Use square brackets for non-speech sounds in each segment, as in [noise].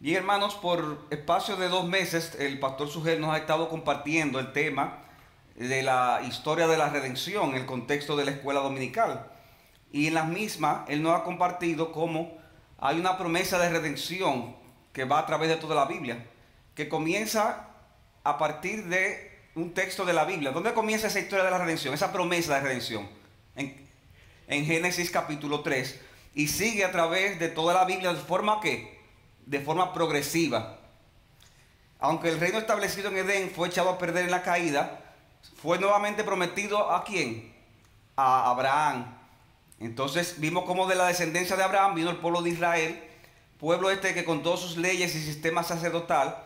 Bien, hermanos, por espacio de dos meses, el pastor Sugel nos ha estado compartiendo el tema de la historia de la redención en el contexto de la escuela dominical. Y en las mismas, él nos ha compartido cómo hay una promesa de redención que va a través de toda la Biblia, que comienza a partir de un texto de la Biblia. ¿Dónde comienza esa historia de la redención? Esa promesa de redención. En, en Génesis capítulo 3. Y sigue a través de toda la Biblia de forma que de forma progresiva. Aunque el reino establecido en Edén fue echado a perder en la caída, fue nuevamente prometido a quién? A Abraham. Entonces vimos cómo de la descendencia de Abraham vino el pueblo de Israel, pueblo este que con todas sus leyes y sistema sacerdotal,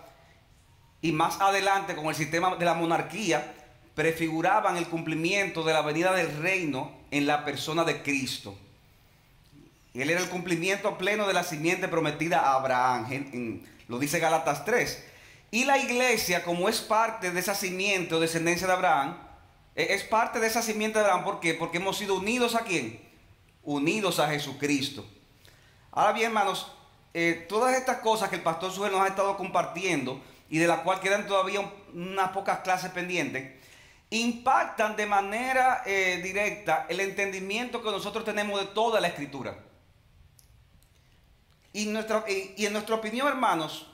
y más adelante con el sistema de la monarquía, prefiguraban el cumplimiento de la venida del reino en la persona de Cristo. Él era el cumplimiento pleno de la simiente prometida a Abraham, lo dice Galatas 3. Y la iglesia, como es parte de esa simiente o descendencia de Abraham, e, es parte de esa simiente de Abraham. ¿Por qué? Porque hemos sido unidos a quién? Unidos a Jesucristo. Ahora bien, hermanos, eh, todas estas cosas que el pastor Suel nos ha estado compartiendo y de las cuales quedan todavía unas pocas clases pendientes, impactan de manera eh, directa el entendimiento que nosotros tenemos de toda la escritura. Y, en nuestra opinión, hermanos,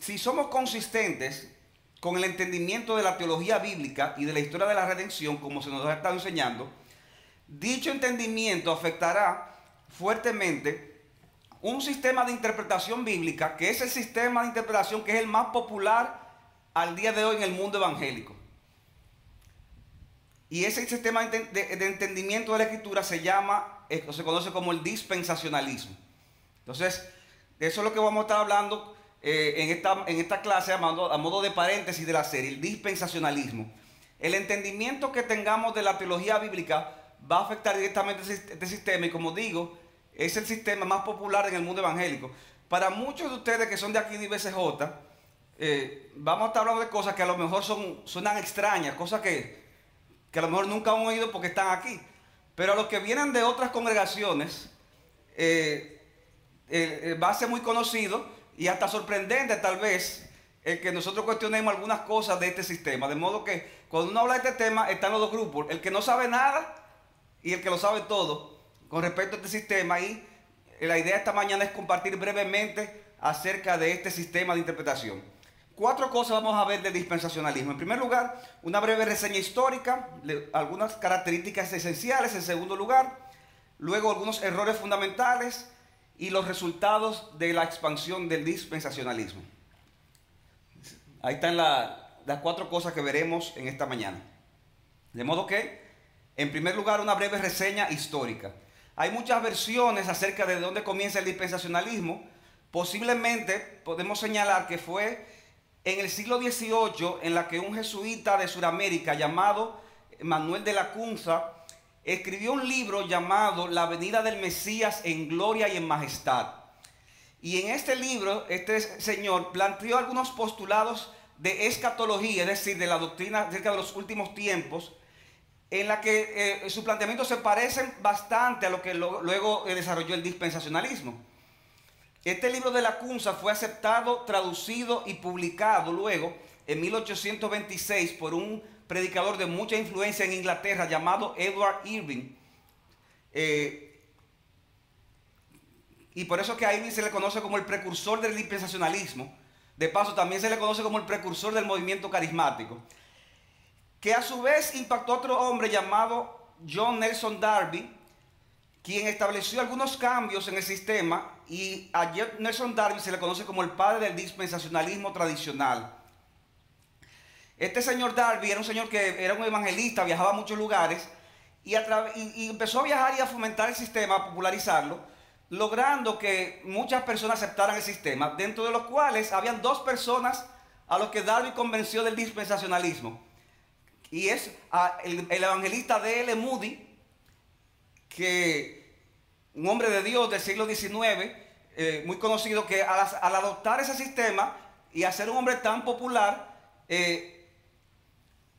si somos consistentes con el entendimiento de la teología bíblica y de la historia de la redención, como se nos ha estado enseñando, dicho entendimiento afectará fuertemente un sistema de interpretación bíblica, que es el sistema de interpretación que es el más popular al día de hoy en el mundo evangélico. Y ese sistema de, entendimiento de la escritura se llama, eh, se conoce como el dispensacionalismo. Entonces, eso es lo que vamos a estar hablando eh, en, esta, en esta clase a modo, a modo de paréntesis de la serie, el dispensacionalismo. El entendimiento que tengamos de la teología bíblica va a afectar directamente este sistema y como digo, es el sistema más popular en el mundo evangélico. Para muchos de ustedes que son de aquí de IBCJ, eh, vamos a estar hablando de cosas que a lo mejor son, suenan extrañas, cosas que, que a lo mejor nunca han oído porque están aquí. Pero a los que vienen de otras congregaciones, eh, va a ser muy conocido y hasta sorprendente tal vez el que nosotros cuestionemos algunas cosas de este sistema. De modo que cuando uno habla de este tema están los dos grupos, el que no sabe nada y el que lo sabe todo con respecto a este sistema. Y la idea esta mañana es compartir brevemente acerca de este sistema de interpretación. Cuatro cosas vamos a ver del dispensacionalismo. En primer lugar, una breve reseña histórica, algunas características esenciales. En segundo lugar, luego algunos errores fundamentales y los resultados de la expansión del dispensacionalismo. Ahí están las cuatro cosas que veremos en esta mañana. De modo que, en primer lugar, una breve reseña histórica. Hay muchas versiones acerca de dónde comienza el dispensacionalismo. Posiblemente podemos señalar que fue en el siglo XVIII en la que un jesuita de Sudamérica llamado Manuel de la Cunza escribió un libro llamado La venida del Mesías en gloria y en majestad. Y en este libro, este señor planteó algunos postulados de escatología, es decir, de la doctrina acerca de los últimos tiempos, en la que eh, sus planteamientos se parecen bastante a lo que luego desarrolló el dispensacionalismo. Este libro de la Cunza fue aceptado, traducido y publicado luego en 1826 por un predicador de mucha influencia en Inglaterra llamado Edward Irving. Eh, y por eso que a Irving se le conoce como el precursor del dispensacionalismo. De paso, también se le conoce como el precursor del movimiento carismático. Que a su vez impactó a otro hombre llamado John Nelson Darby, quien estableció algunos cambios en el sistema. Y a Nelson Darby se le conoce como el padre del dispensacionalismo tradicional. Este señor Darby era un señor que era un evangelista, viajaba a muchos lugares y, empezó a viajar y a fomentar el sistema, a popularizarlo, logrando que muchas personas aceptaran el sistema, dentro de los cuales habían dos personas a los que Darby convenció del dispensacionalismo. Y es el, evangelista D.L. Moody, que un hombre de Dios del siglo XIX, eh, muy conocido, que al, adoptar ese sistema y a ser un hombre tan popular, eh,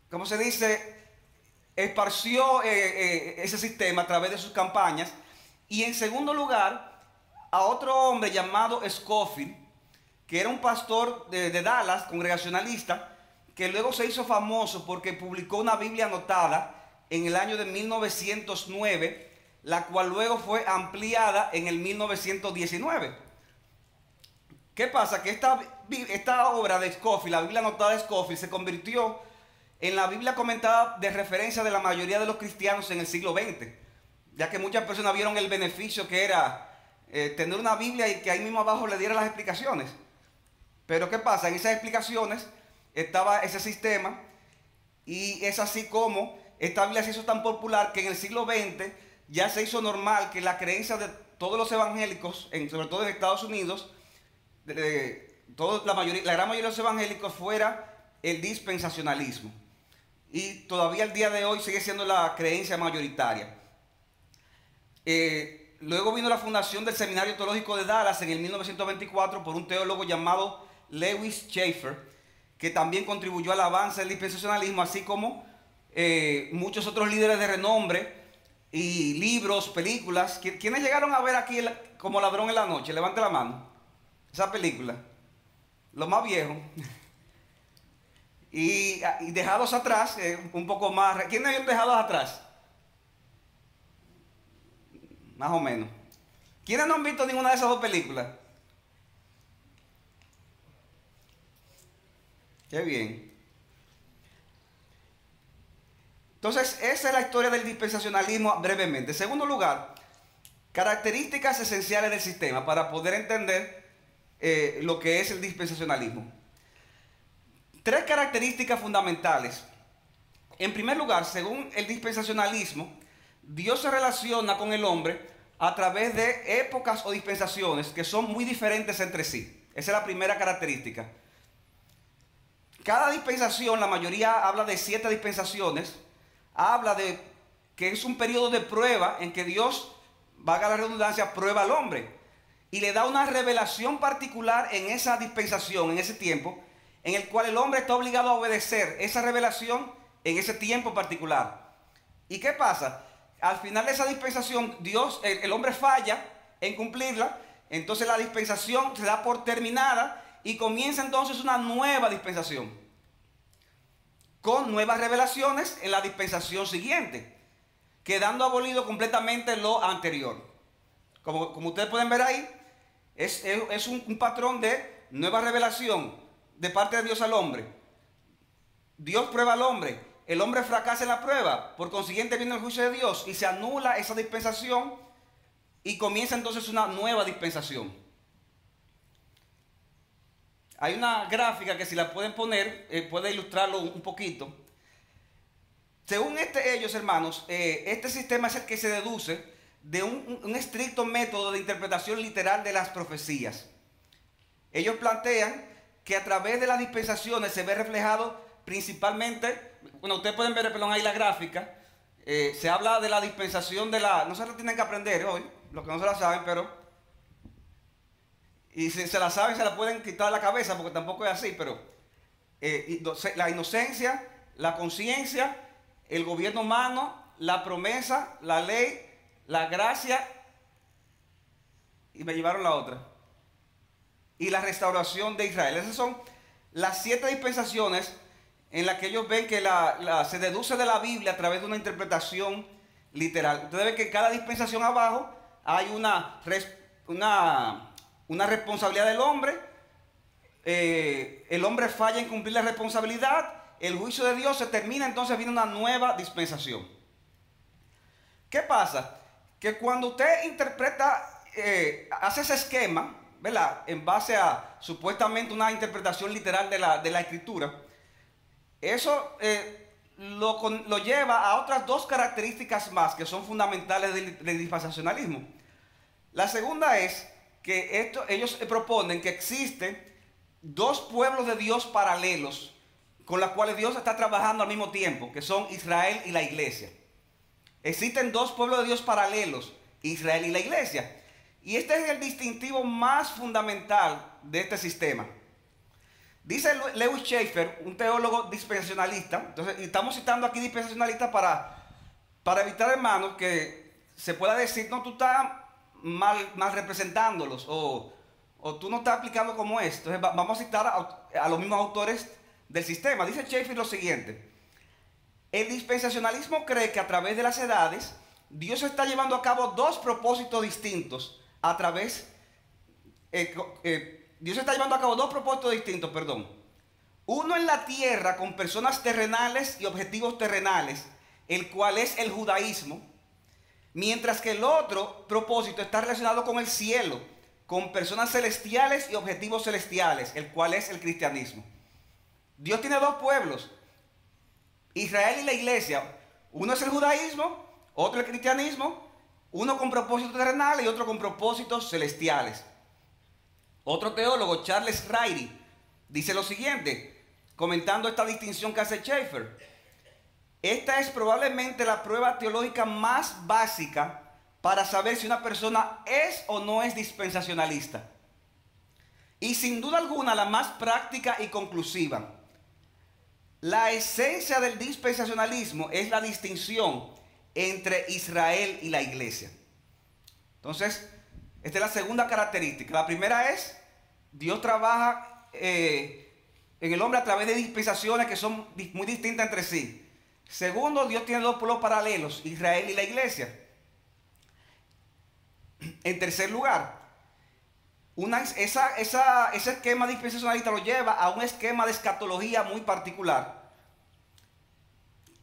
como se dice, esparció eh, eh, ese sistema a través de sus campañas. Y en segundo lugar, a otro hombre llamado Scofield, que era un pastor de, de Dallas, congregacionalista, que luego se hizo famoso porque publicó una Biblia anotada en el año de 1909, la cual luego fue ampliada en el 1919. ¿Qué pasa? Que esta, esta obra de Scofield, la Biblia anotada de Scofield, se convirtió en la Biblia comentada de referencia de la mayoría de los cristianos en el siglo XX, ya que muchas personas vieron el beneficio que era eh, tener una Biblia y que ahí mismo abajo le diera las explicaciones. Pero ¿qué pasa? En esas explicaciones estaba ese sistema y es así como esta Biblia se hizo tan popular que en el siglo XX ya se hizo normal que la creencia de todos los evangélicos, sobre todo en Estados Unidos, de, la, mayoría, la gran mayoría de los evangélicos fuera el dispensacionalismo. Y todavía el día de hoy sigue siendo la creencia mayoritaria. Eh, luego vino la fundación del Seminario Teológico de Dallas en el 1924 por un teólogo llamado Lewis Schaeffer, que también contribuyó al avance del dispensacionalismo, así como eh, muchos otros líderes de renombre y libros, películas. ¿Quiénes llegaron a ver aquí como ladrón en la noche? Levante la mano. Esa película. Los más viejos. [laughs] y, dejados atrás, eh, un poco más. ¿Quiénes habían dejado atrás? Más o menos. ¿Quiénes no han visto ninguna de esas dos películas? Qué bien. Entonces, esa es la historia del dispensacionalismo brevemente. En segundo lugar, características esenciales del sistema para poder entender eh, lo que es el dispensacionalismo. Tres características fundamentales. En primer lugar, según el dispensacionalismo, Dios se relaciona con el hombre a través de épocas o dispensaciones que son muy diferentes entre sí. Esa es la primera característica. Cada dispensación, la mayoría habla de siete dispensaciones, habla de que es un periodo de prueba en que Dios, vaga la redundancia, prueba al hombre. Y le da una revelación particular en esa dispensación, en ese tiempo, en el cual el hombre está obligado a obedecer esa revelación en ese tiempo particular. ¿Y qué pasa? Al final de esa dispensación, Dios, el, hombre falla en cumplirla, entonces la dispensación se da por terminada y comienza entonces una nueva dispensación con nuevas revelaciones en la dispensación siguiente, quedando abolido completamente lo anterior. Como, como ustedes pueden ver ahí, es, un, patrón de nueva revelación de parte de Dios al hombre. Dios prueba al hombre, el hombre fracasa en la prueba, por consiguiente viene el juicio de Dios y se anula esa dispensación y comienza entonces una nueva dispensación. Hay una gráfica que si la pueden poner, eh, puede ilustrarlo un, poquito. Según este, ellos, hermanos, eh, este sistema es el que se deduce de un, estricto método de interpretación literal de las profecías. Ellos plantean que a través de las dispensaciones se ve reflejado principalmente, bueno, ustedes pueden ver, perdón, ahí la gráfica, eh, se habla de la dispensación de la, no se lo tienen que aprender hoy, los que no se la saben, pero y si se la saben, se la pueden quitar la cabeza, porque tampoco es así, pero eh, la inocencia, la conciencia, el gobierno humano, la promesa, la ley, la gracia, y me llevaron la otra. Y la restauración de Israel. Esas son las siete dispensaciones en las que ellos ven que se deduce de la Biblia a través de una interpretación literal. Ustedes ven que cada dispensación abajo hay una, una una responsabilidad del hombre, eh, el hombre falla en cumplir la responsabilidad, el juicio de Dios se termina, entonces viene una nueva dispensación. ¿Qué pasa? Que cuando usted interpreta, eh, hace ese esquema, ¿verdad? En base a supuestamente una interpretación literal de la, escritura, eso eh, lo, lleva a otras dos características más que son fundamentales del, del dispensacionalismo. La segunda es que ellos proponen que existen dos pueblos de Dios paralelos con los cuales Dios está trabajando al mismo tiempo, que son Israel y la iglesia. Existen dos pueblos de Dios paralelos, Israel y la iglesia. Y este es el distintivo más fundamental de este sistema. Dice Lewis Schaeffer, un teólogo dispensacionalista, entonces estamos citando aquí dispensacionalista para, para evitar, hermanos, que se pueda decir, no, tú estás mal, representándolos o, o tú no estás aplicando como es. Entonces vamos a citar a, los mismos autores del sistema. Dice Sheffield lo siguiente. El dispensacionalismo cree que a través de las edades Dios está llevando a cabo dos propósitos distintos a través... Eh, eh, Dios está llevando a cabo dos propósitos distintos, perdón. Uno en la tierra con personas terrenales y objetivos terrenales, el cual es el judaísmo, mientras que el otro propósito está relacionado con el cielo, con personas celestiales y objetivos celestiales, el cual es el cristianismo. Dios tiene dos pueblos, Israel y la iglesia. Uno es el judaísmo, otro el cristianismo, uno con propósitos terrenales y otro con propósitos celestiales. Otro teólogo, Charles Riley, dice lo siguiente, comentando esta distinción que hace Schaeffer. Esta es probablemente la prueba teológica más básica para saber si una persona es o no es dispensacionalista. Y sin duda alguna la más práctica y conclusiva. La esencia del dispensacionalismo es la distinción entre Israel y la iglesia. Entonces, esta es la segunda característica. La primera es, Dios trabaja eh, en el hombre a través de dispensaciones que son muy distintas entre sí. Segundo, Dios tiene dos pueblos paralelos, Israel y la iglesia. En tercer lugar, ese esquema dispensacionalista lo lleva a un esquema de escatología muy particular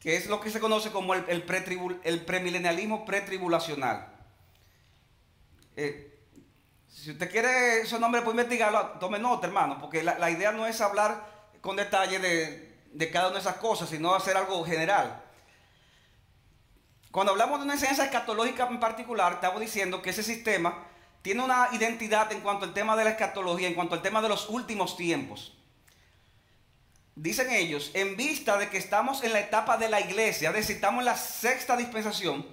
que es lo que se conoce como el, el, premilenialismo pretribulacional. Eh, si usted quiere esos nombres, puede investigarlo, tome nota, hermano, porque la, idea no es hablar con detalle de, de, cada una de esas cosas, sino hacer algo general. Cuando hablamos de una enseñanza escatológica en particular, estamos diciendo que ese sistema tiene una identidad en cuanto al tema de la escatología, en cuanto al tema de los últimos tiempos dicen ellos, en vista de que estamos en la etapa de la iglesia, es decir, estamos en la sexta dispensación,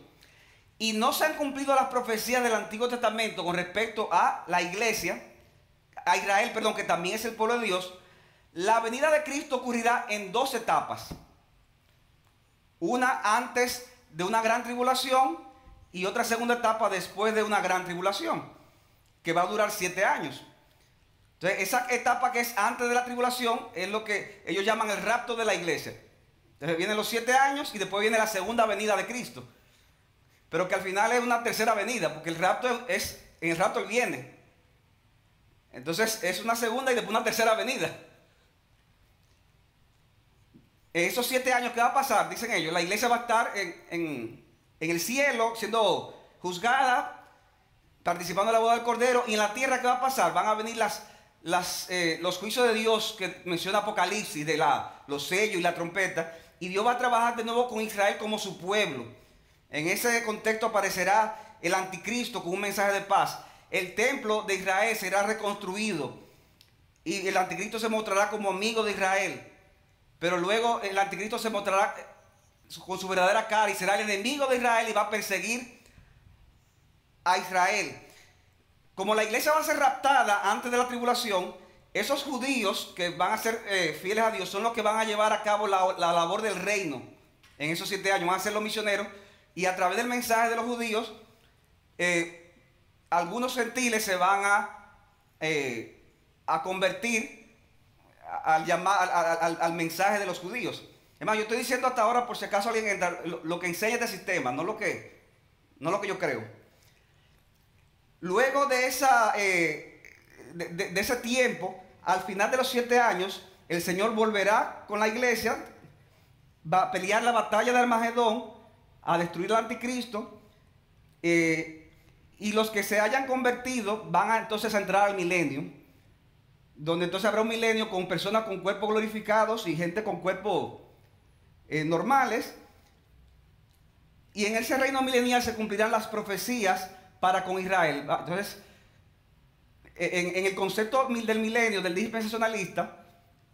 y no se han cumplido las profecías del Antiguo Testamento con respecto a la iglesia, a Israel, perdón, que también es el pueblo de Dios, la venida de Cristo ocurrirá en dos etapas. Una antes de una gran tribulación y otra segunda etapa después de una gran tribulación, que va a durar siete años. Entonces, esa etapa que es antes de la tribulación es lo que ellos llaman el rapto de la iglesia. Entonces vienen los siete años y después viene la segunda venida de Cristo. Pero que al final es una tercera venida, porque el rapto es, en el rapto él viene. Entonces es una segunda y después una tercera venida. En esos siete años, ¿qué va a pasar? Dicen ellos, la iglesia va a estar en, en el cielo siendo juzgada, participando en la boda del Cordero, y en la tierra, ¿qué va a pasar? Van a venir las eh, los juicios de Dios que menciona Apocalipsis, de la, los sellos y la trompeta, y Dios va a trabajar de nuevo con Israel como su pueblo. En ese contexto aparecerá el anticristo con un mensaje de paz. El templo de Israel será reconstruido y el anticristo se mostrará como amigo de Israel. Pero luego el anticristo se mostrará con su verdadera cara y será el enemigo de Israel y va a perseguir a Israel. Como la iglesia va a ser raptada antes de la tribulación, esos judíos que van a ser eh, fieles a Dios son los que van a llevar a cabo la, labor del reino en esos siete años. Van a ser los misioneros y a través del mensaje de los judíos, eh, algunos gentiles se van a, eh, convertir al, mensaje de los judíos. Es más, yo estoy diciendo hasta ahora, por si acaso alguien lo, que enseña este sistema, no lo que, no lo que yo creo. Luego de, esa, eh, de, ese tiempo, al final de los siete años, el Señor volverá con la iglesia, va a pelear la batalla de Armagedón, a destruir al anticristo, eh, y los que se hayan convertido van a, entonces a entrar al milenio, donde entonces habrá un milenio con personas con cuerpos glorificados y gente con cuerpos eh, normales, y en ese reino milenial se cumplirán las profecías para con Israel. Ah, entonces, en, el concepto del milenio, del dispensacionalista,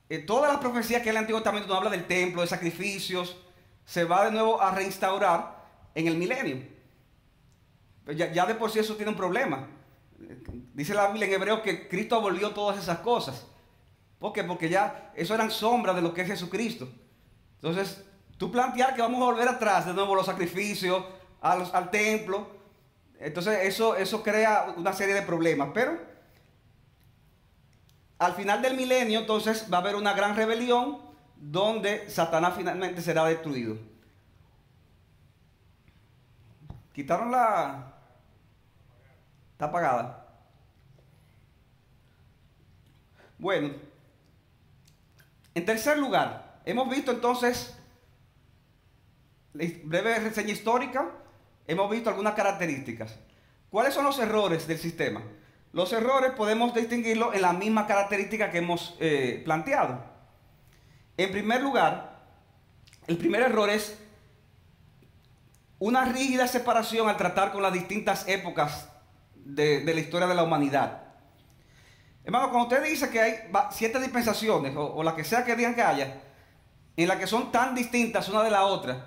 eh, todas las profecías que el Antiguo Testamento nos habla del templo, de sacrificios, se va de nuevo a reinstaurar en el milenio. Pues ya, de por sí eso tiene un problema. Dice la Biblia en hebreo que Cristo abolió todas esas cosas. ¿Por qué? Porque ya eso eran sombras de lo que es Jesucristo. Entonces, tú plantear que vamos a volver atrás de nuevo los sacrificios, al templo, entonces eso, eso crea una serie de problemas. Pero al final del milenio, entonces va a haber una gran rebelión donde Satanás finalmente será destruido. Quitaron la... Está apagada. Bueno, en tercer lugar, hemos visto entonces, breve reseña histórica, hemos visto algunas características. ¿Cuáles son los errores del sistema? Los errores podemos distinguirlos en la misma característica que hemos eh, planteado. En primer lugar, el primer error es una rígida separación al tratar con las distintas épocas de, la historia de la humanidad. Hermano, cuando usted dice que hay siete dispensaciones, o, o la que sea que digan que haya, en las que son tan distintas una de la otra,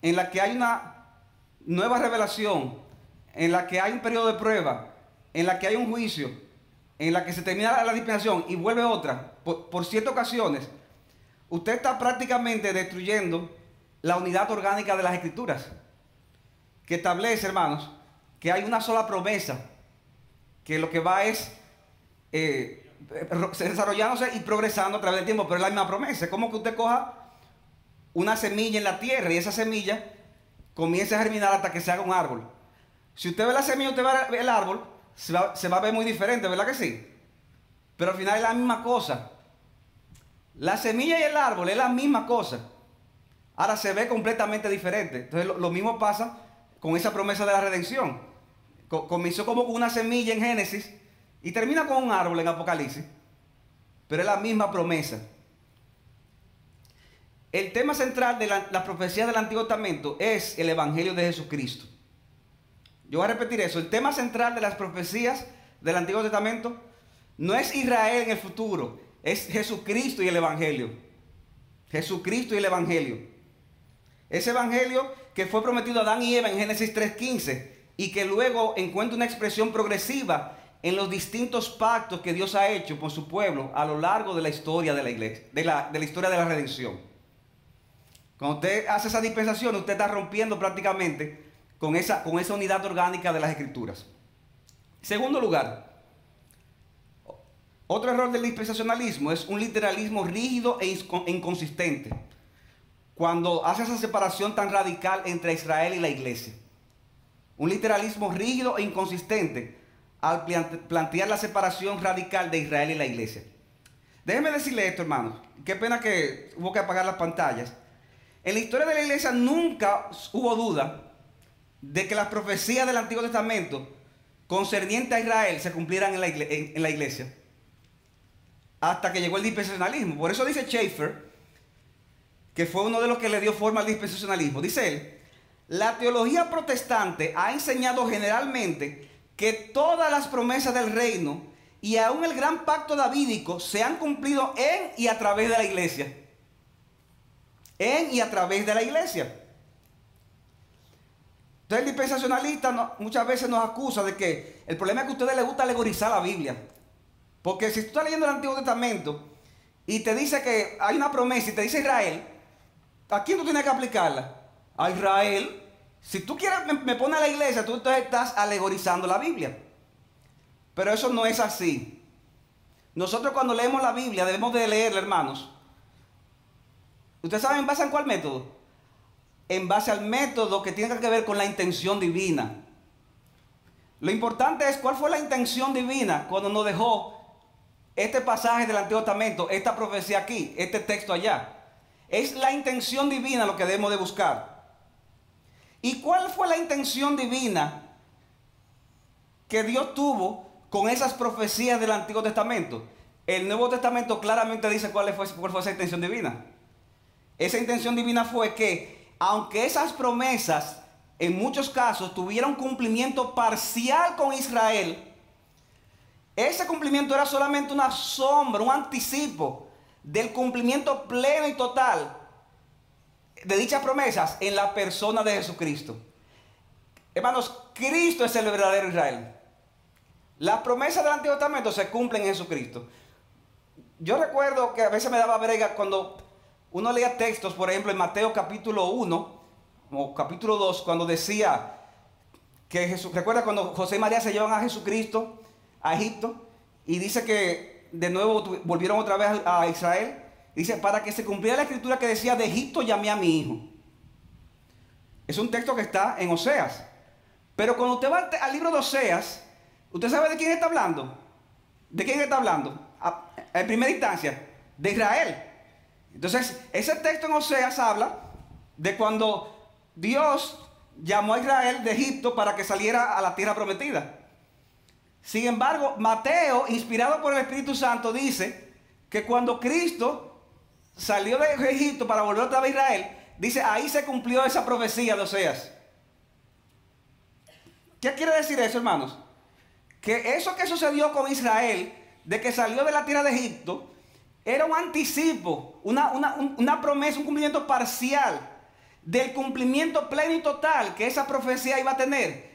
en la que hay una nueva revelación, en la que hay un periodo de prueba, en la que hay un juicio, en la que se termina la dispensación y vuelve otra, por, siete ocasiones, usted está prácticamente destruyendo la unidad orgánica de las escrituras, que establece, hermanos, que hay una sola promesa, que lo que va es eh, desarrollándose y progresando a través del tiempo, pero es la misma promesa. Es como que usted coja una semilla en la tierra y esa semilla comienza a germinar hasta que se haga un árbol. Si usted ve la semilla, usted ve el árbol, se va, se va a ver muy diferente, ¿verdad que sí? Pero al final es la misma cosa. La semilla y el árbol es la misma cosa. Ahora se ve completamente diferente. Entonces lo, mismo pasa con esa promesa de la redención. comenzó como una semilla en Génesis y termina con un árbol en Apocalipsis. Pero es la misma promesa. El tema central de la, la profecía del Antiguo Testamento es el Evangelio de Jesucristo. Yo voy a repetir eso. El tema central de las profecías del Antiguo Testamento no es Israel en el futuro, es Jesucristo y el Evangelio. Jesucristo y el Evangelio. Ese Evangelio que fue prometido a Adán y Eva en Génesis 3.15 y que luego encuentra una expresión progresiva en los distintos pactos que Dios ha hecho con su pueblo a lo largo de la historia de la iglesia, de la, de la historia de la redención. Cuando usted hace esa dispensación, usted está rompiendo prácticamente con esa, con esa unidad orgánica de las escrituras. Segundo lugar, otro error del dispensacionalismo es un literalismo rígido e, e inconsistente. Cuando hace esa separación tan radical entre Israel y la iglesia. Un literalismo rígido e inconsistente al plantear la separación radical de Israel y la iglesia. Déjenme decirle esto, hermanos. Qué pena que hubo que apagar las pantallas. En la historia de la iglesia nunca hubo duda de que las profecías del Antiguo Testamento concernientes a Israel se cumplieran en la, iglesia hasta que llegó el dispensacionalismo. Por eso dice Schaeffer, que fue uno de los que le dio forma al dispensacionalismo. Dice él, la teología protestante ha enseñado generalmente que todas las promesas del reino y aún el gran pacto davídico se han cumplido en y a través de la iglesia. En y a través de la iglesia. Entonces el dispensacionalista muchas veces nos acusa de que el problema es que a ustedes les gusta alegorizar la Biblia. Porque si tú estás leyendo el Antiguo Testamento y te dice que hay una promesa y te dice Israel, ¿a quién tú tienes que aplicarla? A Israel. Si tú quieres, me, pone a la iglesia, tú entonces estás alegorizando la Biblia. Pero eso no es así. Nosotros cuando leemos la Biblia debemos de leerla, hermanos. ¿Ustedes saben en base a cuál método? En base al método que tiene que ver con la intención divina. Lo importante es cuál fue la intención divina cuando nos dejó este pasaje del Antiguo Testamento, esta profecía aquí, este texto allá. Es la intención divina lo que debemos de buscar. ¿Y cuál fue la intención divina que Dios tuvo con esas profecías del Antiguo Testamento? El Nuevo Testamento claramente dice cuál fue, cuál fue esa intención divina. Esa intención divina fue que, aunque esas promesas en muchos casos tuvieron cumplimiento parcial con Israel, ese cumplimiento era solamente una sombra, un anticipo del cumplimiento pleno y total de dichas promesas en la persona de Jesucristo. Hermanos, Cristo es el verdadero Israel. Las promesas del Antiguo Testamento se cumplen en Jesucristo. Yo recuerdo que a veces me daba brega cuando uno leía textos, por ejemplo, en Mateo capítulo 1 o capítulo 2, cuando decía que Jesús, recuerda cuando José y María se llevan a Jesucristo a Egipto y dice que de nuevo volvieron otra vez a Israel. Dice, para que se cumpliera la escritura que decía, de Egipto llamé a mi hijo. Es un texto que está en Oseas. Pero cuando usted va al libro de Oseas, ¿usted sabe de quién está hablando? ¿De quién está hablando? En primera instancia, de Israel. Entonces, ese texto en Oseas habla de cuando Dios llamó a Israel de Egipto para que saliera a la tierra prometida. Sin embargo, Mateo, inspirado por el Espíritu Santo, dice que cuando Cristo salió de Egipto para volver otra vez a Israel, dice, ahí se cumplió esa profecía de Oseas. ¿Qué quiere decir eso, hermanos? Que eso que sucedió con Israel, de que salió de la tierra de Egipto, era un anticipo, una, una promesa, un cumplimiento parcial del cumplimiento pleno y total que esa profecía iba a tener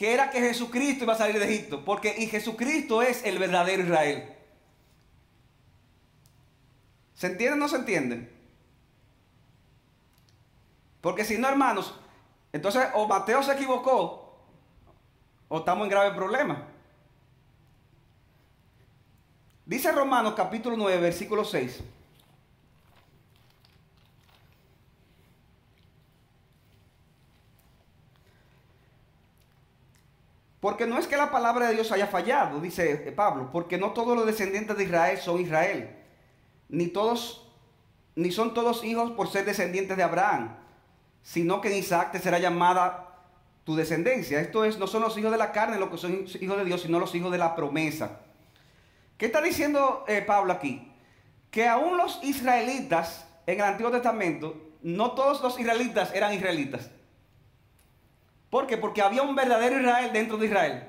que era que Jesucristo iba a salir de Egipto, porque y Jesucristo es el verdadero Israel. ¿Se entiende o no se entiende? Porque si no, hermanos, entonces o Mateo se equivocó o estamos en grave problema. Dice Romanos capítulo 9, versículo 6. Porque no es que la palabra de Dios haya fallado, dice Pablo, porque no todos los descendientes de Israel son Israel, ni todos, ni son todos hijos por ser descendientes de Abraham, sino que en Isaac te será llamada tu descendencia. Esto es, no son los hijos de la carne los que son hijos de Dios, sino los hijos de la promesa. ¿Qué está diciendo eh, Pablo aquí? Que aún los israelitas en el Antiguo Testamento, no todos los israelitas eran israelitas. ¿Por qué? Porque había un verdadero Israel dentro de Israel.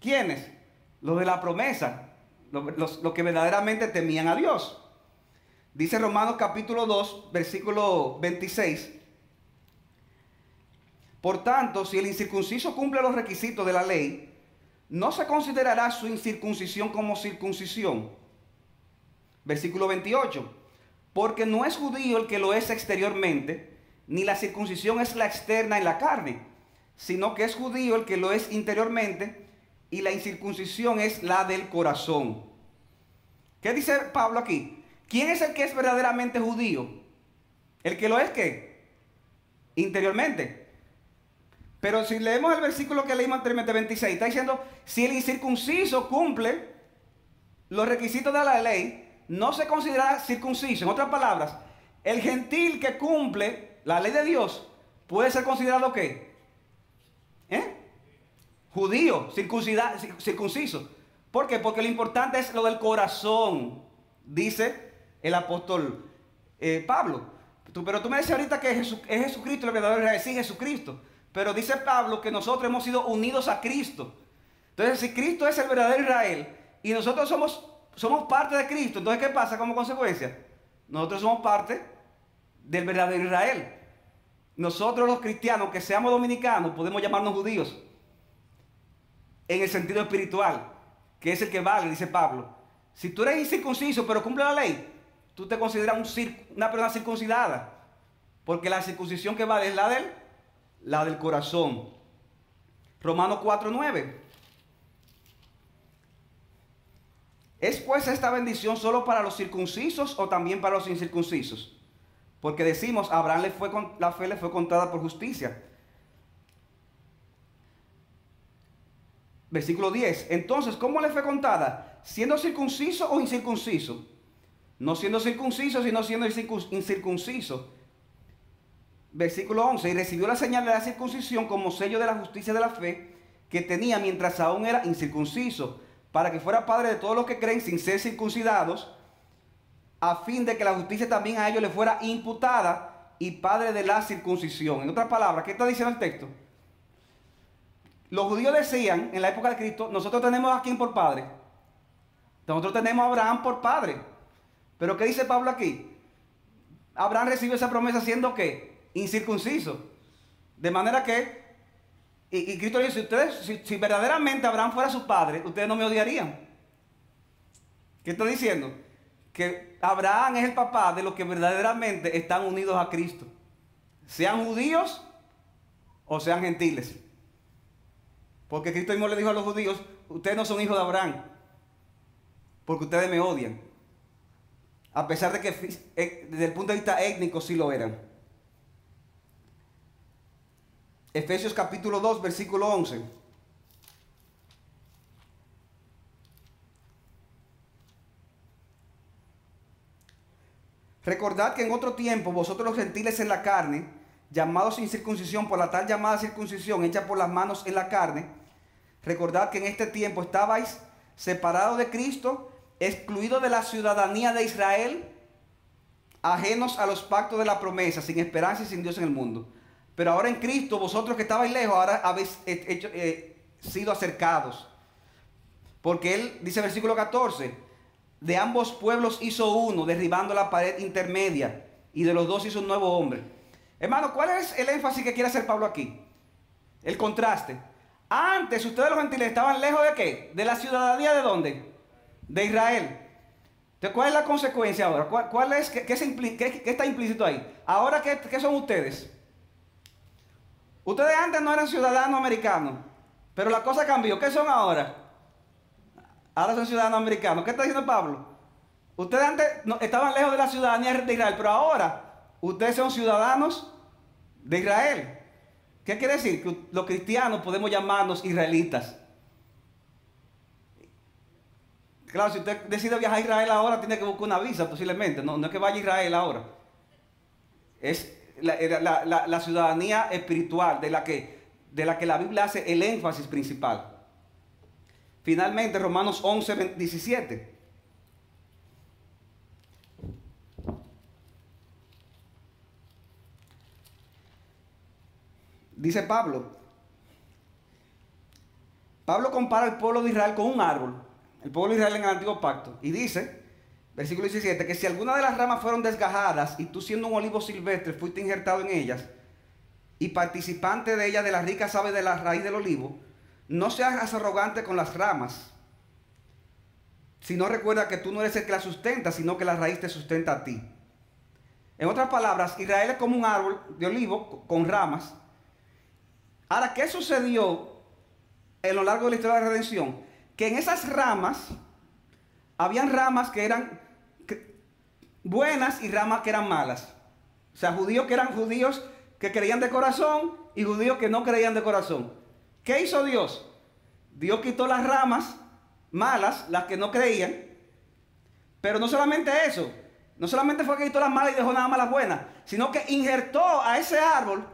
¿Quiénes? Los de la promesa, los, que verdaderamente temían a Dios. Dice Romanos capítulo 2, versículo 26. Por tanto, si el incircunciso cumple los requisitos de la ley, no se considerará su incircuncisión como circuncisión. Versículo 28. Porque no es judío el que lo es exteriormente, ni la circuncisión es la externa en la carne sino que es judío el que lo es interiormente y la incircuncisión es la del corazón. ¿Qué dice Pablo aquí? ¿Quién es el que es verdaderamente judío? ¿El que lo es qué? Interiormente. Pero si leemos el versículo que leímos anteriormente, 26, está diciendo, si el incircunciso cumple los requisitos de la ley, no se considera circunciso. En otras palabras, el gentil que cumple la ley de Dios puede ser considerado qué? ¿Eh? Judío, circunciso. ¿Por qué? Porque lo importante es lo del corazón, dice el apóstol eh, Pablo. pero tú me dices ahorita que es Jesucristo verdadero Israel. Sí, Jesucristo. Pero dice Pablo que nosotros hemos sido unidos a Cristo. Entonces, si Cristo es el verdadero Israel y nosotros somos, somos parte de Cristo, entonces, ¿qué pasa como consecuencia? Nosotros somos parte del verdadero Israel. Nosotros los cristianos, que seamos dominicanos, podemos llamarnos judíos. En el sentido espiritual, que es el que vale, dice Pablo. Si tú eres incircunciso, pero cumple la ley, tú te consideras una persona circuncidada. Porque la circuncisión que vale es la del, la del corazón. Romanos 4:9. ¿Es pues esta bendición solo para los circuncisos o también para los incircuncisos? Porque decimos, Abraham le fue con, la fe le fue contada por justicia. Versículo 10. Entonces, ¿cómo le fue contada? ¿Siendo circunciso o incircunciso? No siendo circunciso, sino siendo incircunciso. Versículo 11. Y recibió la señal de la circuncisión como sello de la justicia de la fe que tenía mientras aún era incircunciso, para que fuera padre de todos los que creen sin ser circuncidados a fin de que la justicia también a ellos le fuera imputada y padre de la circuncisión. En otras palabras, ¿qué está diciendo el texto? Los judíos decían en la época de Cristo, nosotros tenemos a quién por padre. Nosotros tenemos a Abraham por padre. Pero ¿qué dice Pablo aquí? Abraham recibió esa promesa siendo que incircunciso. De manera que, y, Cristo dice, ustedes, si, si verdaderamente Abraham fuera su padre, ustedes no me odiarían. ¿Qué está diciendo? que Abraham es el papá de los que verdaderamente están unidos a Cristo. Sean judíos o sean gentiles. Porque Cristo mismo le dijo a los judíos, ustedes no son hijos de Abraham. porque ustedes me odian. A pesar de que eh, desde el punto de vista étnico sí lo eran. Efesios capítulo 2, versículo 11. Recordad que en otro tiempo vosotros los gentiles en la carne, llamados sin circuncisión por la tal llamada circuncisión hecha por las manos en la carne, recordad que en este tiempo estabais separados de Cristo, excluidos de la ciudadanía de Israel, ajenos a los pactos de la promesa, sin esperanza y sin Dios en el mundo. Pero ahora en Cristo, vosotros que estabais lejos, ahora habéis eh, sido acercados. Porque Él, dice versículo 14, de ambos pueblos hizo uno, derribando la pared intermedia, y de los dos hizo un nuevo hombre. Hermano, ¿cuál es el énfasis que quiere hacer Pablo aquí? El contraste. Antes ustedes los gentiles estaban lejos de qué? De la ciudadanía de dónde? De Israel. Entonces, ¿cuál es la consecuencia ahora? ¿Cuál, es, qué, está implícito ahí? Ahora, ¿qué, ¿qué son ustedes? Ustedes antes no eran ciudadanos americanos, pero la cosa cambió. ¿Qué son ahora? Ahora son ciudadanos americanos. ¿Qué está diciendo Pablo? Ustedes antes estaban lejos de la ciudadanía de Israel, pero ahora ustedes son ciudadanos de Israel. ¿Qué quiere decir? Que los cristianos podemos llamarnos israelitas. Claro, si usted decide viajar a Israel ahora, tiene que buscar una visa posiblemente. No, no es que vaya a Israel ahora. Es la, ciudadanía espiritual de la, que, de la que la Biblia hace el énfasis principal. Finalmente, Romanos 11, 17. Dice Pablo. Pablo compara el pueblo de Israel con un árbol. El pueblo de Israel en el antiguo pacto. Y dice, versículo 17, que si alguna de las ramas fueron desgajadas y tú siendo un olivo silvestre fuiste injertado en ellas y participante de ellas de las ricas aves de la raíz del olivo, no seas arrogante con las ramas, sino recuerda que tú no eres el que la sustenta, sino que la raíz te sustenta a ti. En otras palabras, Israel es como un árbol de olivo con ramas. Ahora, ¿qué sucedió en lo largo de la historia de la redención? Que en esas ramas, habían ramas que eran buenas y ramas que eran malas. O sea, judíos que eran judíos que creían de corazón y judíos que no creían de corazón. ¿Qué hizo Dios? Dios quitó las ramas malas, las que no creían, pero no solamente eso, no solamente fue que quitó las malas y dejó nada más las buenas, sino que injertó a ese árbol,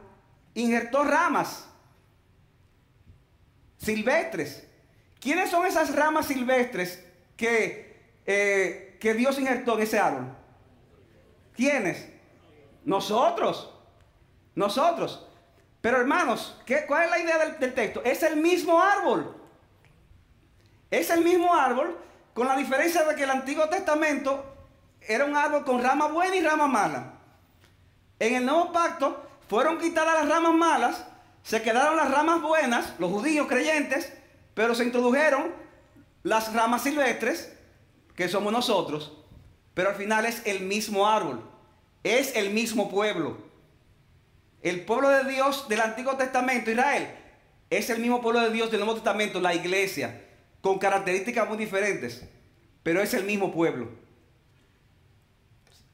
injertó ramas silvestres. ¿Quiénes son esas ramas silvestres que, eh, que Dios injertó en ese árbol? ¿Quiénes? Nosotros. Nosotros. Pero hermanos, ¿qué, ¿cuál es la idea del, texto? Es el mismo árbol. Es el mismo árbol, con la diferencia de que el Antiguo Testamento era un árbol con rama buena y rama mala. En el nuevo pacto fueron quitadas las ramas malas, se quedaron las ramas buenas, los judíos creyentes, pero se introdujeron las ramas silvestres, que somos nosotros, pero al final es el mismo árbol, es el mismo pueblo. El pueblo de Dios del Antiguo Testamento, Israel, es el mismo pueblo de Dios del Nuevo Testamento, la iglesia, con características muy diferentes, pero es el mismo pueblo.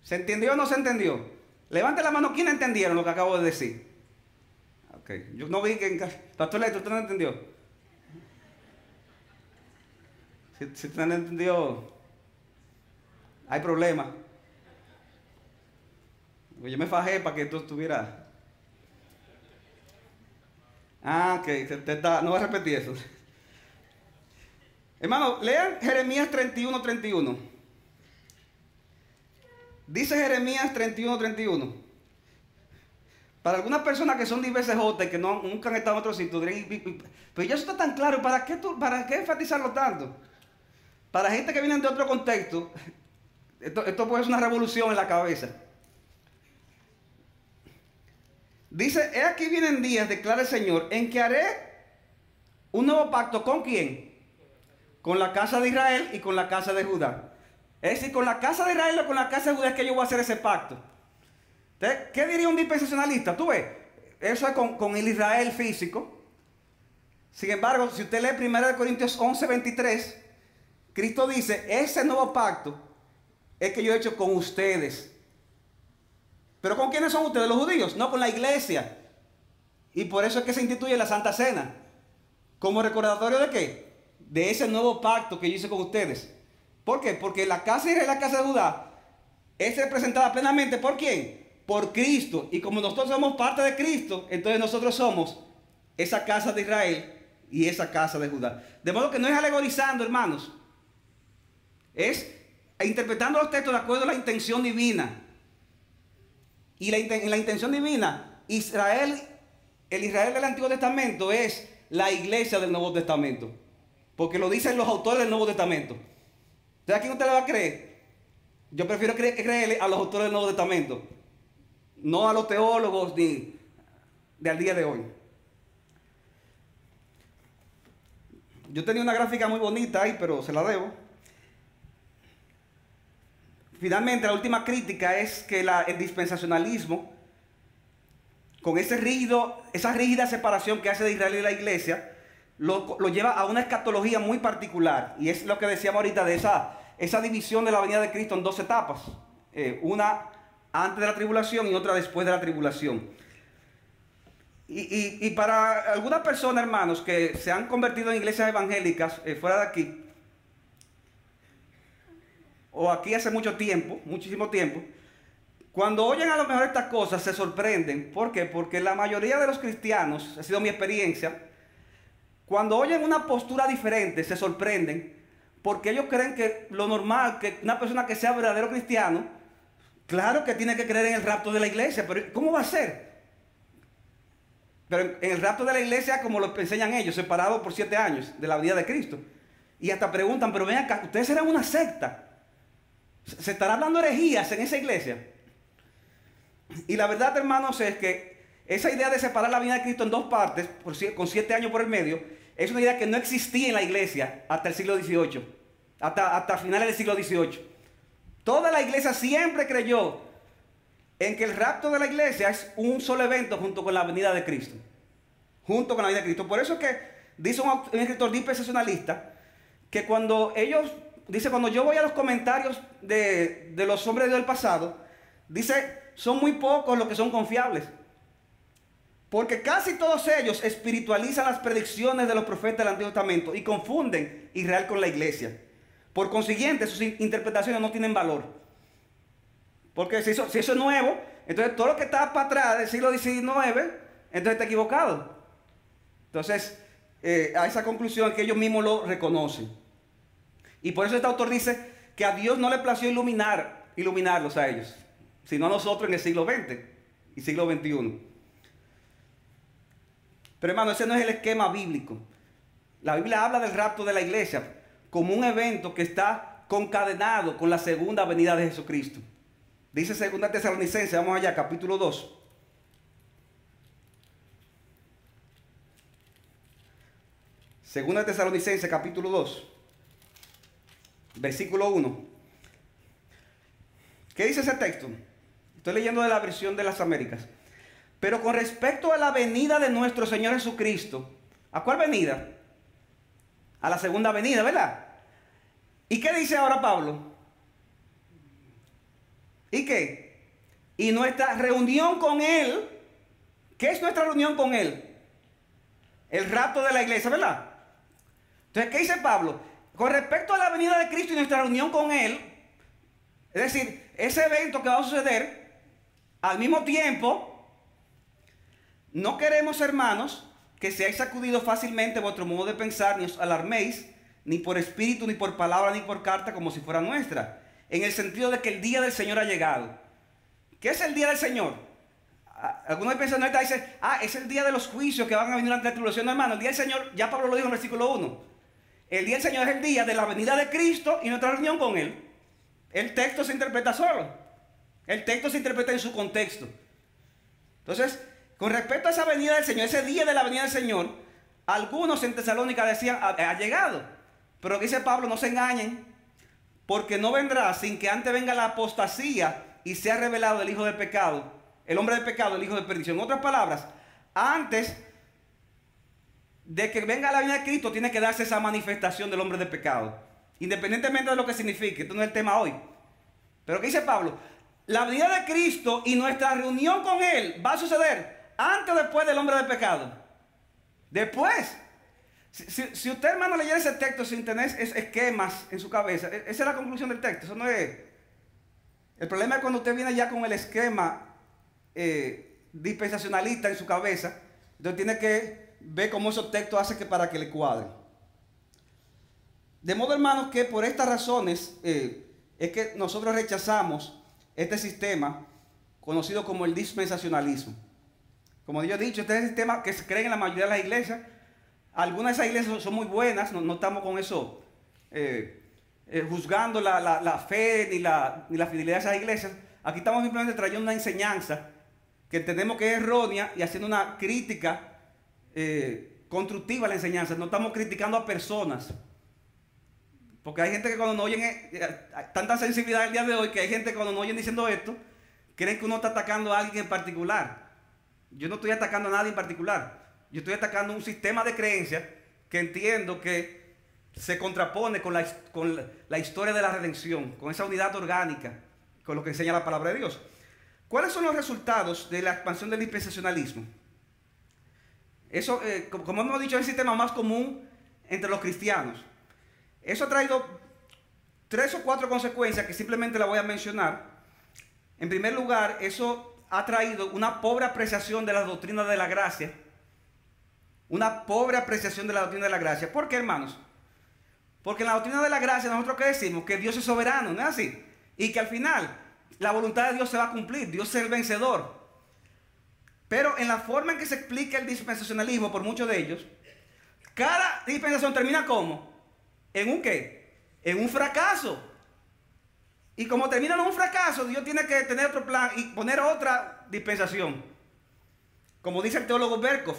¿Se entendió o no se entendió? Levante la mano, ¿quién entendieron lo que acabo de decir? Ok, yo no vi que... Pastor Leto, ¿usted no entendió? Si, si no entendió, hay problema. Yo me fajé para que tú estuvieras... Ah, ok, no voy a repetir eso. Hermano, lean Jeremías 31, 31. Dice Jeremías 31, 31. Para algunas personas que son diversas y que no, nunca han estado en otro sitio, pero ya eso está tan claro, ¿para qué, ¿para qué enfatizarlo tanto? Para gente que viene de otro contexto, esto, esto puede ser una revolución en la cabeza. Dice, he aquí vienen días, declara el Señor, en que haré un nuevo pacto con quién? Con la casa de Israel y con la casa de Judá. Es decir, con la casa de Israel o con la casa de Judá es que yo voy a hacer ese pacto. ¿Qué diría un dispensacionalista? Tú ves, eso es con, el Israel físico. Sin embargo, si usted lee 1 Corintios 11, 23, Cristo dice, ese nuevo pacto es que yo he hecho con ustedes. ¿Pero con quiénes son ustedes? Los judíos, no con la iglesia. Y por eso es que se instituye la Santa Cena. ¿Como recordatorio de qué? De ese nuevo pacto que yo hice con ustedes. ¿Por qué? Porque la casa de la casa de Judá es representada plenamente por quién? Por Cristo. Y como nosotros somos parte de Cristo, entonces nosotros somos esa casa de Israel y esa casa de Judá. De modo que no es alegorizando, hermanos. Es interpretando los textos de acuerdo a la intención divina. Y la, en la intención divina, Israel, el Israel del Antiguo Testamento es la iglesia del Nuevo Testamento. Porque lo dicen los autores del Nuevo Testamento. ¿Usted a quién usted le va a creer? Yo prefiero creerle a los autores del Nuevo Testamento. No a los teólogos ni de al día de hoy. Yo tenía una gráfica muy bonita ahí, pero se la debo. Finalmente, la última crítica es que el dispensacionalismo, con ese esa rígida separación que hace de Israel y la iglesia, lo, lleva a una escatología muy particular. Y es lo que decíamos ahorita de esa, esa división de la venida de Cristo en dos etapas. Eh, una antes de la tribulación y otra después de la tribulación. Y, para algunas personas, hermanos, que se han convertido en iglesias evangélicas eh, fuera de aquí, o aquí hace mucho tiempo, muchísimo tiempo, cuando oyen a lo mejor estas cosas se sorprenden. ¿Por qué? Porque la mayoría de los cristianos, ha sido mi experiencia, cuando oyen una postura diferente se sorprenden porque ellos creen que lo normal, que una persona que sea verdadero cristiano, claro que tiene que creer en el rapto de la iglesia, pero ¿cómo va a ser? Pero en el rapto de la iglesia, como lo enseñan ellos, separados por siete años de la vida de Cristo. Y hasta preguntan, pero ven acá, ustedes serán una secta. ¿Se estará hablando herejías en esa iglesia? Y la verdad, hermanos, es que esa idea de separar la vida de Cristo en dos partes, con siete años por el medio, es una idea que no existía en la iglesia hasta el siglo XVIII, hasta, hasta finales del siglo XVIII. Toda la iglesia siempre creyó en que el rapto de la iglesia es un solo evento junto con la venida de Cristo. Junto con la venida de Cristo. Por eso es que dice un, escritor dispensacionalista que cuando ellos, dice, cuando yo voy a los comentarios de, de los hombres del pasado, dice, son muy pocos los que son confiables. Porque casi todos ellos espiritualizan las predicciones de los profetas del Antiguo Testamento y confunden Israel con la iglesia. Por consiguiente, sus interpretaciones no tienen valor. Porque si eso, si eso es nuevo, entonces todo lo que está para atrás del siglo XIX, entonces está equivocado. Entonces, eh, a esa conclusión que ellos mismos lo reconocen. Y por eso este autor dice que a Dios no le plació iluminar, iluminarlos a ellos, sino a nosotros en el siglo XX y siglo XXI. Pero hermano, ese no es el esquema bíblico. La Biblia habla del rapto de la iglesia como un evento que está concadenado con la segunda venida de Jesucristo. Dice segunda Tesalonicense, vamos allá, capítulo 2. Segunda Tesalonicense, capítulo 2. Versículo 1. ¿Qué dice ese texto? Estoy leyendo de la versión de las Américas. Pero con respecto a la venida de nuestro Señor Jesucristo, ¿a cuál venida? A la segunda venida, ¿verdad? ¿Y qué dice ahora Pablo? ¿Y qué? Y nuestra reunión con Él, ¿qué es nuestra reunión con Él? El rapto de la iglesia, ¿verdad? Entonces, ¿qué dice Pablo? Con respecto a la venida de Cristo y nuestra reunión con Él, es decir, ese evento que va a suceder, al mismo tiempo, no queremos, hermanos, que seáis sacudidos fácilmente vuestro modo de pensar, ni os alarméis, ni por espíritu, ni por palabra, ni por carta, como si fuera nuestra. En el sentido de que el día del Señor ha llegado. ¿Qué es el día del Señor? Algunos piensan, dicen, ah, es el día de los juicios que van a venir ante la tribulación, hermano. El día del Señor, ya Pablo lo dijo en el versículo 1. El día del Señor es el día de la venida de Cristo y nuestra reunión con Él. El texto se interpreta solo. El texto se interpreta en su contexto. Entonces, con respecto a esa venida del Señor, ese día de la venida del Señor, algunos en Tesalónica decían, ha, llegado. Pero dice Pablo, no se engañen, porque no vendrá sin que antes venga la apostasía y sea revelado el hijo del pecado, el hombre del pecado, el hijo de perdición. En otras palabras, antes de que venga la venida de Cristo, tiene que darse esa manifestación del hombre de pecado. independientemente de lo que signifique. Esto no es el tema hoy. Pero ¿qué dice Pablo? La venida de Cristo y nuestra reunión con Él va a suceder antes o después del hombre del pecado. Después. Si, usted, hermano, leyera ese texto sin tener esquemas en su cabeza, e, esa es la conclusión del texto. Eso no es. El problema es cuando usted viene ya con el esquema eh, dispensacionalista en su cabeza, entonces tiene que ver cómo esos textos hacen que para que le cuadren. De modo, hermanos, que por estas razones eh, es que nosotros rechazamos este sistema conocido como el dispensacionalismo. Como yo he dicho, este es el sistema que se cree en la mayoría de las iglesias. Algunas de esas iglesias son muy buenas, no, estamos con eso eh, eh, juzgando la, fe ni la, ni la fidelidad de esas iglesias. Aquí estamos simplemente trayendo una enseñanza que entendemos que es errónea y haciendo una crítica eh, constructiva la enseñanza. No estamos criticando a personas. Porque hay gente que cuando no oyen, tanta sensibilidad el día de hoy, que hay gente que cuando no oyen diciendo esto, creen que uno está atacando a alguien en particular. Yo no estoy atacando a nadie en particular. Yo estoy atacando un sistema de creencias que entiendo que se contrapone con la, con la historia de la redención, con esa unidad orgánica, con lo que enseña la palabra de Dios. ¿Cuáles son los resultados de la expansión del dispensacionalismo? Eso, eh, como hemos dicho, es el sistema más común entre los cristianos. Eso ha traído tres o cuatro consecuencias que simplemente la voy a mencionar. En primer lugar, eso ha traído una pobre apreciación de la doctrina de la gracia. Una pobre apreciación de la doctrina de la gracia. ¿Por qué, hermanos? Porque en la doctrina de la gracia nosotros que decimos que Dios es soberano, ¿no es así? Y que al final la voluntad de Dios se va a cumplir, Dios es el vencedor. Pero en la forma en que se explica el dispensacionalismo por muchos de ellos, cada dispensación termina como? ¿En un qué? En un fracaso. Y como termina en un fracaso, Dios tiene que tener otro plan y poner otra dispensación. Como dice el teólogo Berkov,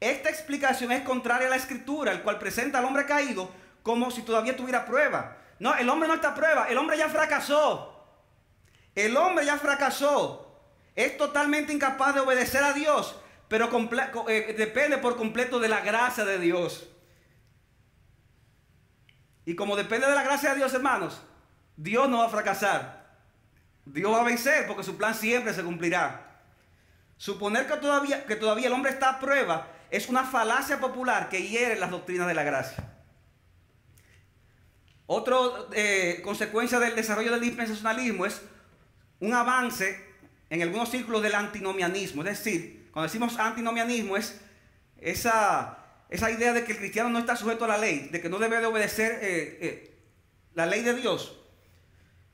esta explicación es contraria a la escritura, el cual presenta al hombre caído como si todavía tuviera prueba. No, el hombre no está a prueba, el hombre ya fracasó. El hombre ya fracasó. Es totalmente incapaz de obedecer a Dios, pero eh, depende por completo de la gracia de Dios. Y como depende de la gracia de Dios, hermanos, Dios no va a fracasar. Dios va a vencer porque su plan siempre se cumplirá. Suponer que todavía, que todavía el hombre está a prueba es una falacia popular que hiere las doctrinas de la gracia. Otra eh, consecuencia del desarrollo del dispensacionalismo es un avance en algunos círculos del antinomianismo. Es decir, cuando decimos antinomianismo es esa, esa idea de que el cristiano no está sujeto a la ley, de que no debe de obedecer eh, eh, la ley de Dios.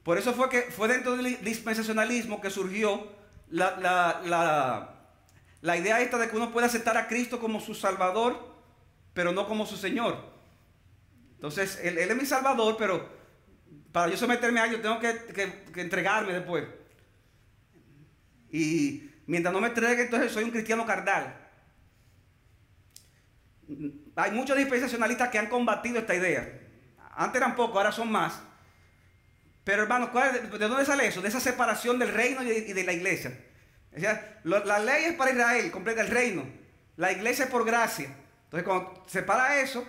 Por eso fue que fue dentro del dispensacionalismo que surgió la, idea esta de que uno puede aceptar a Cristo como su Salvador, pero no como su Señor. Entonces, él, es mi Salvador, pero para yo someterme a él, yo tengo que, que entregarme después. Y mientras no me entregue, entonces soy un cristiano carnal. Hay muchos dispensacionalistas que han combatido esta idea. Antes eran pocos, ahora son más. Pero hermanos, ¿de dónde sale eso? De esa separación del reino y de, la iglesia. la ley es para Israel, completa el reino. La iglesia es por gracia. Entonces, cuando separa eso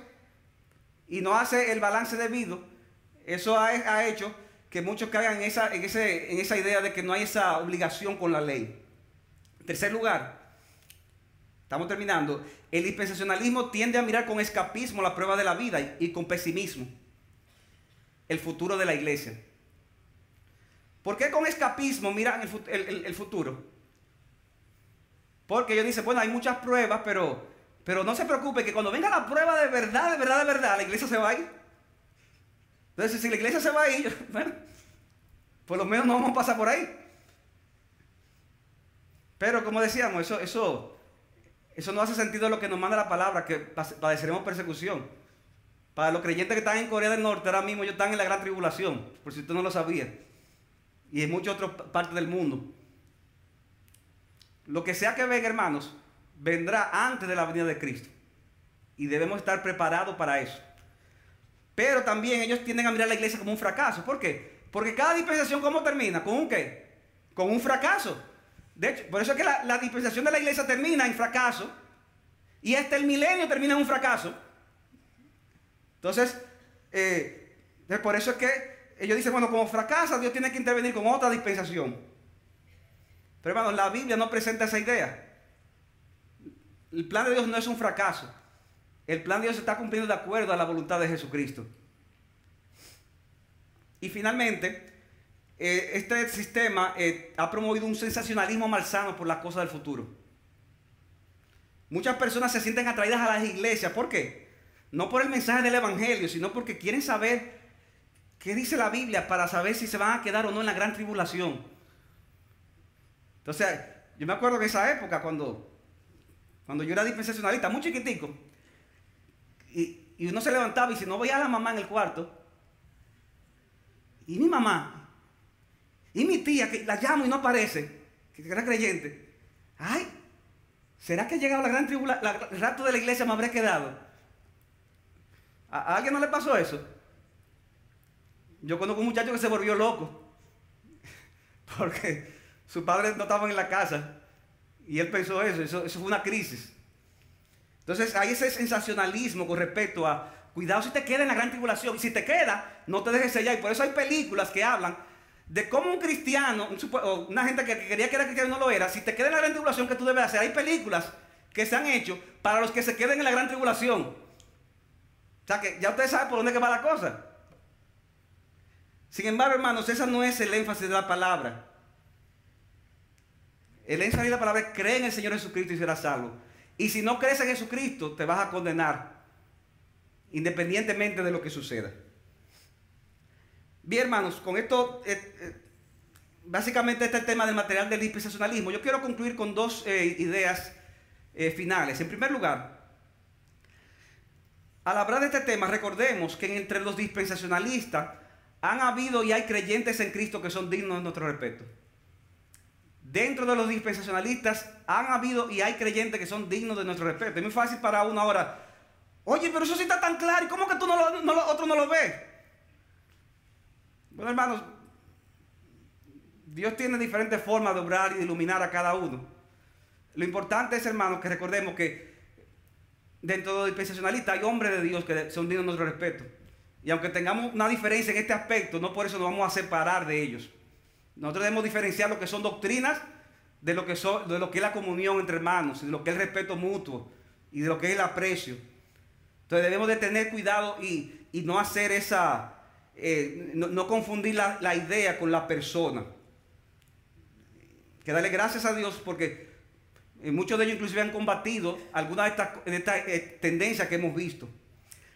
y no hace el balance debido, eso ha, hecho que muchos caigan en esa, en, en esa idea de que no hay esa obligación con la ley. En tercer lugar, estamos terminando, el dispensacionalismo tiende a mirar con escapismo la prueba de la vida y con pesimismo el futuro de la iglesia. ¿Por qué con escapismo miran el, futuro? Porque ellos dicen, bueno, hay muchas pruebas, pero, pero no se preocupe que cuando venga la prueba de verdad, de verdad, de verdad, la iglesia se va a ir. Entonces, si la iglesia se va a ir, [laughs] bueno, por lo menos no vamos a pasar por ahí. Pero como decíamos, eso, eso, eso no hace sentido lo que nos manda la palabra, que padeceremos persecución. Para los creyentes que están en Corea del Norte, ahora mismo ellos están en la gran tribulación, por si usted no lo sabía y en muchas otras partes del mundo. Lo que sea que venga, hermanos, vendrá antes de la venida de Cristo. Y debemos estar preparados para eso. Pero también ellos tienden a mirar la iglesia como un fracaso. ¿Por qué? Porque cada dispensación, ¿cómo termina? ¿Con un qué? Con un fracaso. De hecho, por eso es que la, dispensación de la iglesia termina en fracaso. Y hasta el milenio termina en un fracaso. Entonces, eh, por eso es que ellos dicen, bueno, como fracasa, Dios tiene que intervenir con otra dispensación. Pero hermanos, la Biblia no presenta esa idea. El plan de Dios no es un fracaso. El plan de Dios se está cumpliendo de acuerdo a la voluntad de Jesucristo. Y finalmente, eh, este sistema eh, ha promovido un sensacionalismo malsano por las cosas del futuro. Muchas personas se sienten atraídas a las iglesias. ¿Por qué? No por el mensaje del Evangelio, sino porque quieren saber qué dice la Biblia para saber si se van a quedar o no en la gran tribulación. Entonces, yo me acuerdo de esa época cuando, cuando yo era dispensacionalista, muy chiquitico, y, y uno se levantaba y si no veía a la mamá en el cuarto, y mi mamá, y mi tía, que la llamo y no aparece, que era creyente, ay, ¿será que ha llegado la gran tribulación, el rato de la iglesia me habré quedado? ¿A alguien no le pasó eso? Yo conozco un muchacho que se volvió loco. [laughs] Porque sus padres no estaban en la casa. Y él pensó eso. Eso, fue una crisis. Entonces hay ese sensacionalismo con respecto a, cuidado si te queda en la gran tribulación. Y si te queda, no te dejes sellar. Y por eso hay películas que hablan de cómo un cristiano, una gente que quería que era cristiano y no lo era, si te queda en la gran tribulación, que tú debes hacer? Hay películas que se han hecho para los que se queden en la gran tribulación. O sea que ya ustedes saben por dónde que va la cosa. Sin embargo, hermanos, ese no es el énfasis de la palabra. El énfasis de la palabra es cree en el Señor Jesucristo y serás salvo. Y si no crees en Jesucristo, te vas a condenar, independientemente de lo que suceda. Bien, hermanos, con esto, eh, eh, básicamente este tema del material del dispensacionalismo. Yo quiero concluir con dos eh, ideas finales. En primer lugar, al hablar de este tema, recordemos que entre los dispensacionalistas han habido y hay creyentes en Cristo que son dignos de nuestro respeto. Dentro de los dispensacionalistas han habido y hay creyentes que son dignos de nuestro respeto. Es muy fácil para uno ahora. Oye, pero eso sí está tan claro. ¿Y cómo que tú no lo, otro no lo ves? Bueno, hermanos, Dios tiene diferentes formas de obrar y de iluminar a cada uno. Lo importante es, hermanos, que recordemos que dentro de los dispensacionalistas hay hombres de Dios que son dignos de nuestro respeto. Y aunque tengamos una diferencia en este aspecto, no por eso nos vamos a separar de ellos. Nosotros debemos diferenciar lo que son doctrinas de lo que, son, de lo que es la comunión entre hermanos, de lo que es el respeto mutuo y de lo que es el aprecio. Entonces debemos de tener cuidado y, no hacer esa, eh, no, confundir la, idea con la persona. Que darle gracias a Dios porque eh, muchos de ellos inclusive han combatido algunas de estas, eh, tendencias que hemos visto.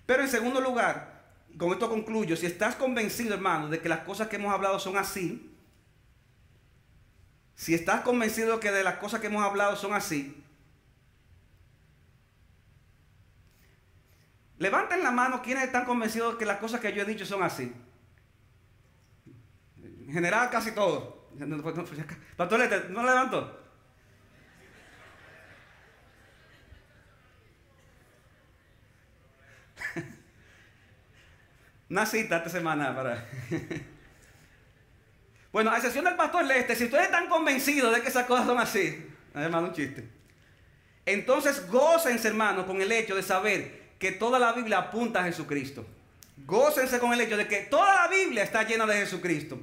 Pero en segundo lugar, con esto concluyo, si estás convencido, hermano, de que las cosas que hemos hablado son así, si estás convencido que de las cosas que hemos hablado son así, levanten la mano quienes están convencidos que las cosas que yo he dicho son así. En general, casi todos. Pastor, ¿no levanto? [laughs] Una cita esta semana para... [laughs] bueno, a excepción del pastor Leste, si ustedes están convencidos de que esas cosas son así, además un chiste. Entonces gócense, hermanos, con el hecho de saber que toda la Biblia apunta a Jesucristo. Gócense con el hecho de que toda la Biblia está llena de Jesucristo.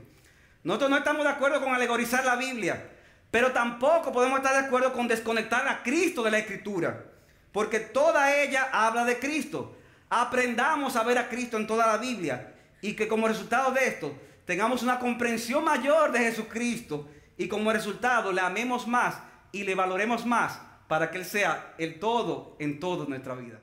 Nosotros no estamos de acuerdo con alegorizar la Biblia, pero tampoco podemos estar de acuerdo con desconectar a Cristo de la Escritura, porque toda ella habla de Cristo. Aprendamos a ver a Cristo en toda la Biblia y que como resultado de esto tengamos una comprensión mayor de Jesucristo y como resultado le amemos más y le valoremos más para que Él sea el todo en toda nuestra vida.